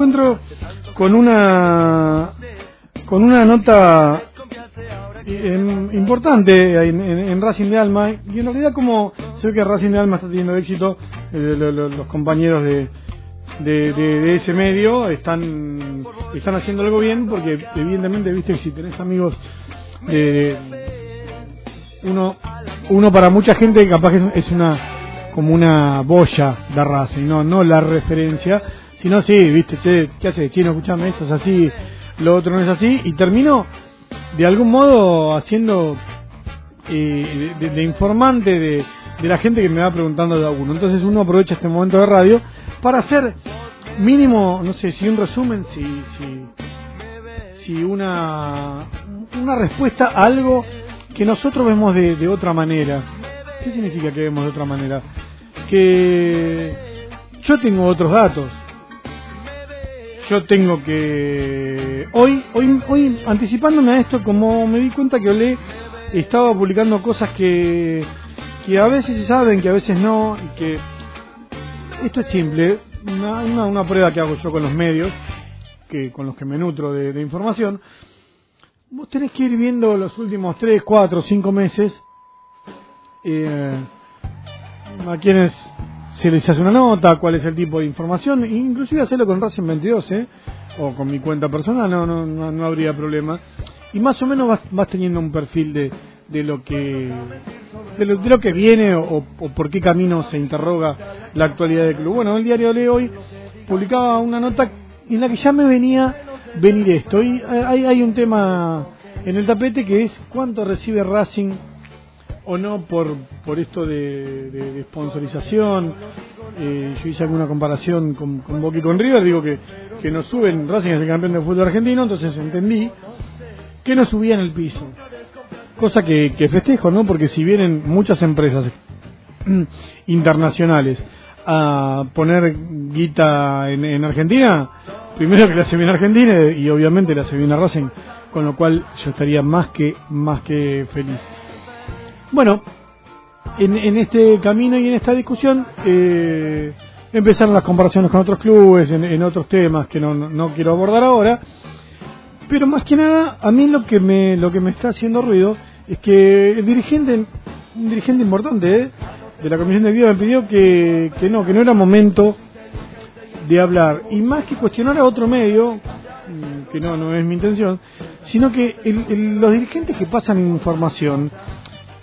encuentro con una con una nota eh, importante en, en- en Racing de Alma. Y en realidad como sé que Racing de Alma está teniendo éxito eh, lo- lo- los compañeros de, de, ese medio están están haciendo algo bien porque evidentemente viste si tenés amigos de uno uno para mucha gente capaz que es, es una como una boya de Racing no no la referencia sino sí viste che qué hace chino escuchame esto es así lo otro no es así y termino de algún modo haciendo eh, de, informante de, de la gente que me va preguntando de alguno entonces uno aprovecha este momento de radio para hacer mínimo no sé si un resumen si si si una una respuesta a algo que nosotros vemos de otra manera. ¿Qué significa que vemos de otra manera? Que yo tengo otros datos. Yo tengo que hoy hoy hoy anticipándome a esto como me di cuenta que Olé estaba publicando cosas que que a veces se saben, que a veces no y que esto es simple, una, una, prueba que hago yo con los medios que con los que me nutro de, de información, vos tenés que ir viendo los últimos 3, 4, 5 meses eh, a quienes se les hace una nota, cuál es el tipo de información, e inclusive hacerlo con Racing 22, ¿eh? o con mi cuenta personal, no, no, no, no habría problema. Y más o menos vas, vas teniendo un perfil de, de lo que de lo, que viene o, por qué camino se interroga la actualidad del club. Bueno, el diario Le hoy publicaba una nota en la que ya me venía venir esto. Y hay, hay un tema en el tapete que es cuánto recibe Racing o no por, por esto de, de, de sponsorización. Eh, yo hice alguna comparación con, con Boca y con River, digo que, que no suben, Racing es el campeón del fútbol argentino, entonces entendí que no subían el piso. Cosa que, que festejo, ¿no? Porque si vienen muchas empresas internacionales a poner guita en, en Argentina, primero que la hace bien Argentina y obviamente la hace bien a Racing, con lo cual yo estaría más que más que feliz. Bueno, en, en este camino y en esta discusión eh, empezaron las comparaciones con otros clubes, en, en otros temas que no, no, quiero abordar ahora, pero más que nada a mí lo que me lo que me está haciendo ruido es que el dirigente, un dirigente importante ¿eh? de la comisión de vida me pidió que, que no, que no era momento de hablar y más que cuestionar a otro medio mm, que no no es mi intención sino que el- los dirigentes que pasan información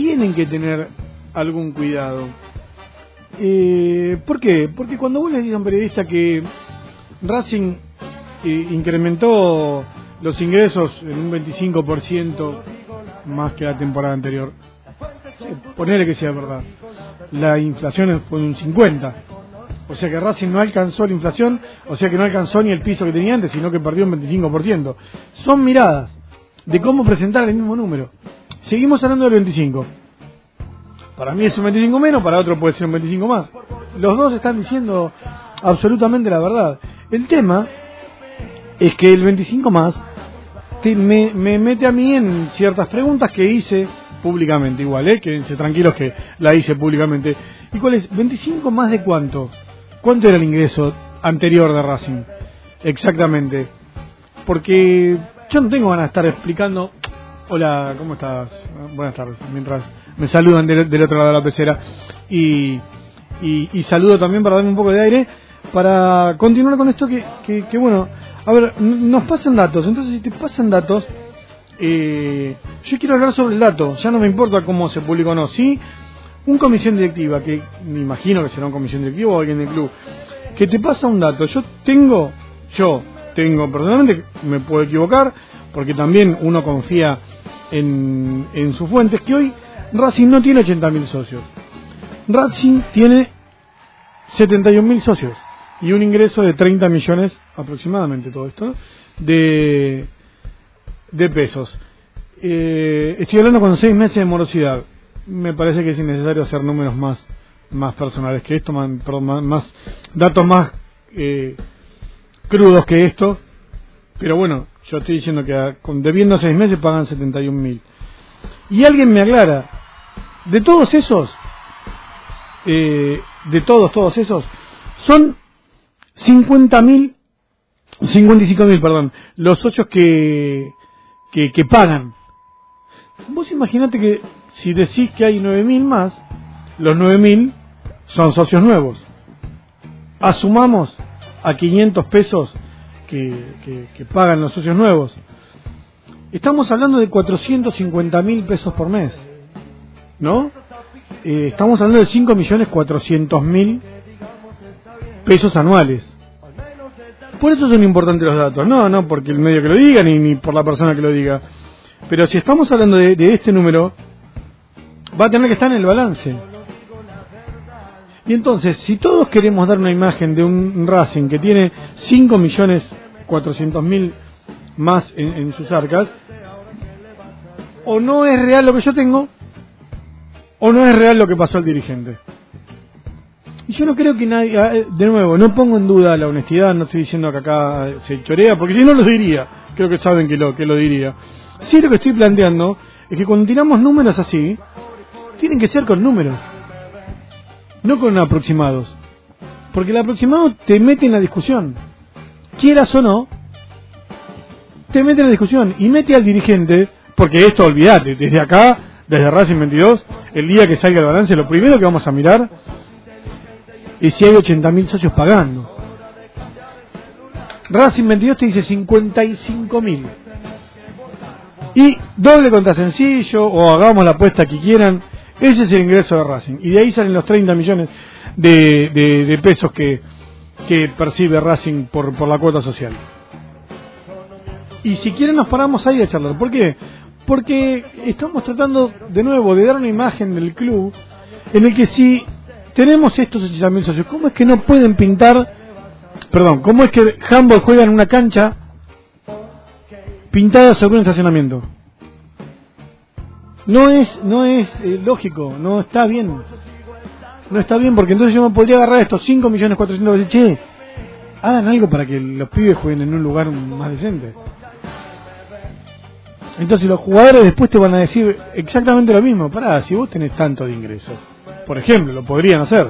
tienen que tener algún cuidado eh, ¿por qué? porque cuando vos le dices a un periodista que Racing eh, incrementó los ingresos en un 25% más que la temporada anterior eh, ponele que sea verdad la inflación fue un 50 o sea que Racing no alcanzó la inflación, o sea que no alcanzó ni el piso que tenía antes, sino que perdió un 25%. Son miradas de cómo presentar el mismo número. Seguimos hablando del 25. Para mí es un 25 menos, para otro puede ser un 25 más. Los dos están diciendo absolutamente la verdad. El tema es que el 25 más te- me, me mete a mí en ciertas preguntas que hice públicamente igual, ¿eh? quédense tranquilos que la hice públicamente. ¿Y cuál es? ¿25 más de cuánto? ¿Cuánto era el ingreso anterior de Racing? Exactamente. Porque yo no tengo ganas de estar explicando. Hola, ¿cómo estás? Buenas tardes. Mientras me saludan del, otro lado de la pecera. Y, y, saludo también para darme un poco de aire. Para continuar con esto que, que, que bueno, a ver, nos pasan datos. Entonces, si te pasan datos, eh, yo quiero hablar sobre el dato. Ya no me importa cómo se publica o no. Sí, un comisión directiva, que me imagino que será una comisión directiva o alguien del club, que te pasa un dato. Yo tengo, yo tengo personalmente, me puedo equivocar, porque también uno confía en, en sus fuentes, que hoy Racing no tiene 80.000 socios. Racing tiene 71.000 socios y un ingreso de 30 millones aproximadamente, todo esto, de, de pesos. Eh, estoy hablando con seis meses de morosidad. Me parece que es innecesario hacer números más más personales que esto, más, más- datos más eh, crudos que esto. Pero bueno, yo estoy diciendo que con, debiendo seis meses pagan 71 mil. Y alguien me aclara, de todos esos, eh, de todos, todos esos, son 50 mil 55 mil, perdón. Los socios que, que, que pagan. Vos imaginate que si decís que hay 9 mil más, los 9 mil son socios nuevos. Asumamos a 500 pesos que, pagan los socios nuevos. Estamos hablando de 450 mil pesos por mes. ¿No? Eh, estamos hablando de 5 millones 400 mil pesos anuales. Por eso son importantes los datos. No, no porque el medio que lo diga, ni, ni por la persona que lo diga. Pero si estamos hablando de, de este número, va a tener que estar en el balance. Y entonces, si todos queremos dar una imagen de un Racing que tiene 5 millones 400 mil más en, sus arcas, o no es real lo que yo tengo, o no es real lo que pasó al dirigente. Y yo no creo que nadie, ah, eh, de nuevo, no pongo en duda la honestidad, no estoy diciendo que acá se chorea, porque si no lo diría, creo que saben que lo, que lo diría. Sí lo que estoy planteando es que cuando tiramos números así, tienen que ser con números no con aproximados. Porque el aproximado te mete en la discusión. Quieras o no, te mete en la discusión y mete al dirigente, porque esto olvídate, desde acá, desde Racing 22, el día que salga el balance, lo primero que vamos a mirar es si hay 80.000 socios pagando. Racing 22 te dice 55.000. Y doble contra sencillo, o hagamos la apuesta que quieran, ese es el ingreso de Racing. Y de ahí salen los 30 millones de, pesos que, percibe Racing por, por la cuota social. Y si quieren nos paramos ahí a charlar. ¿Por qué? Porque estamos tratando de nuevo de dar una imagen del club en el que si tenemos estos 80.000 socios, ¿cómo es que no pueden pintar, perdón, cómo es que Humboldt juega en una cancha pintada sobre un estacionamiento? no es no es eh, lógico, no está bien. No está bien porque entonces yo me podría agarrar estos 5 millones 400 y decir, che, hagan algo para que los pibes jueguen en un lugar más decente. Entonces los jugadores después te van a decir exactamente lo mismo. Pará, si vos tenés tanto de ingresos, por ejemplo, lo podrían hacer.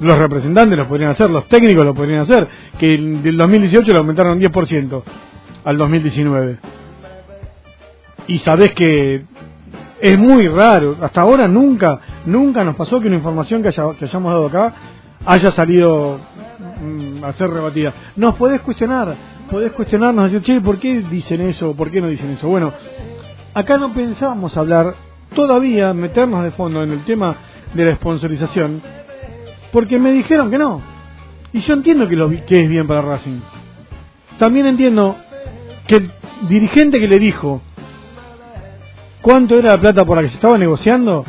Los representantes lo podrían hacer, los técnicos lo podrían hacer, que del 2018 lo aumentaron 10% al 2019. Y sabés que es muy raro. Hasta ahora nunca, nunca nos pasó que una información que, hayamos dado acá haya salido mm, a ser rebatida. Nos podés cuestionar, podés cuestionarnos, decir, che, ¿por qué dicen eso? ¿Por qué no dicen eso? Bueno, acá no pensábamos hablar todavía, meternos de fondo en el tema de la sponsorización, porque me dijeron que no. Y yo entiendo que, lo, que es bien para Racing. También entiendo que el dirigente que le dijo cuánto era la plata por la que se estaba negociando,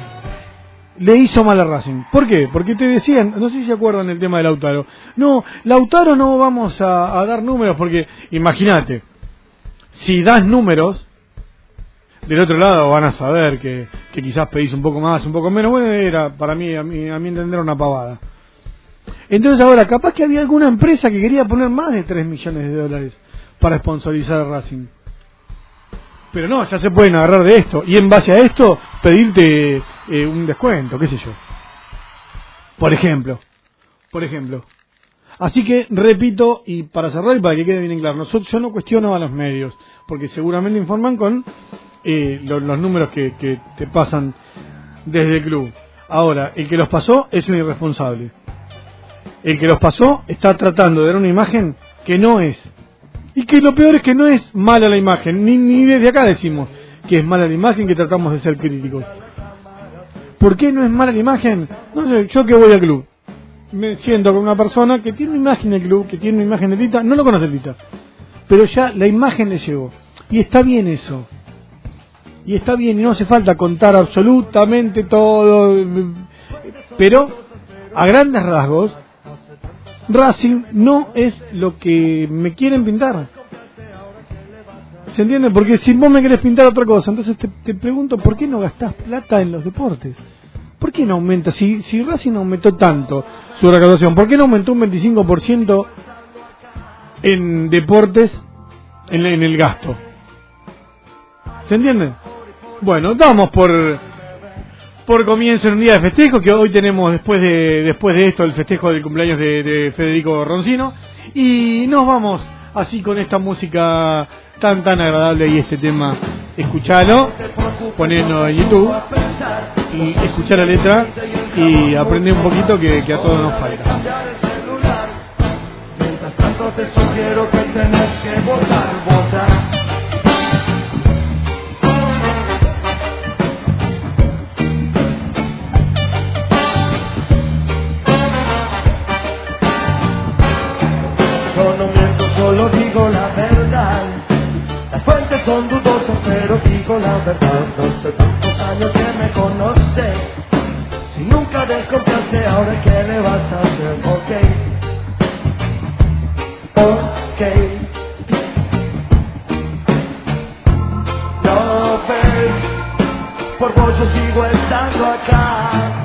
le hizo mal a Racing. ¿Por qué? Porque te decían, no sé si se acuerdan el tema de Lautaro. No, Lautaro no vamos a, dar números porque, imagínate, si das números, del otro lado van a saber que, que, quizás pedís un poco más, un poco menos. Bueno, era para mí, a mí, a mí entender, una pavada. Entonces ahora, capaz que había alguna empresa que quería poner más de 3 millones de dólares para sponsorizar a Racing. Pero no, ya se pueden agarrar de esto y en base a esto pedirte eh, un descuento, qué sé yo. Por ejemplo, por ejemplo. Así que repito y para cerrar y para que quede bien claro, nosotros, yo no cuestiono a los medios porque seguramente informan con eh, los, números que, que te pasan desde el club. Ahora, el que los pasó es un irresponsable. El que los pasó está tratando de dar una imagen que no es y que lo peor es que no es mala la imagen, ni, ni desde acá decimos que es mala la imagen, que tratamos de ser críticos. ¿Por qué no es mala la imagen? No sé, yo que voy al club, me siento con una persona que tiene una imagen del club, que tiene una imagen de Lita, no lo conoce Lita, pero ya la imagen le llegó. Y está bien eso. Y está bien, y no hace falta contar absolutamente todo, pero a grandes rasgos Racing no es lo que me quieren pintar. ¿Se entiende? Porque si vos me querés pintar otra cosa, entonces te, pregunto, ¿por qué no gastás plata en los deportes? ¿Por qué no aumenta? Si, si Racing aumentó tanto su recaudación, ¿por qué no aumentó un 25% en deportes en, en el gasto? ¿Se entiende? Bueno, damos por por comienzo en un día de festejo, que hoy tenemos después de, después de esto el festejo del cumpleaños de, Federico Roncino. Y nos vamos así con esta música tan tan agradable y este tema, escuchalo, ponelo en YouTube y escuchar la letra y aprender un poquito que, a todos nos falta. Ahora qué le vas a hacer, ok. Ok. No ves, por yo sigo estando acá.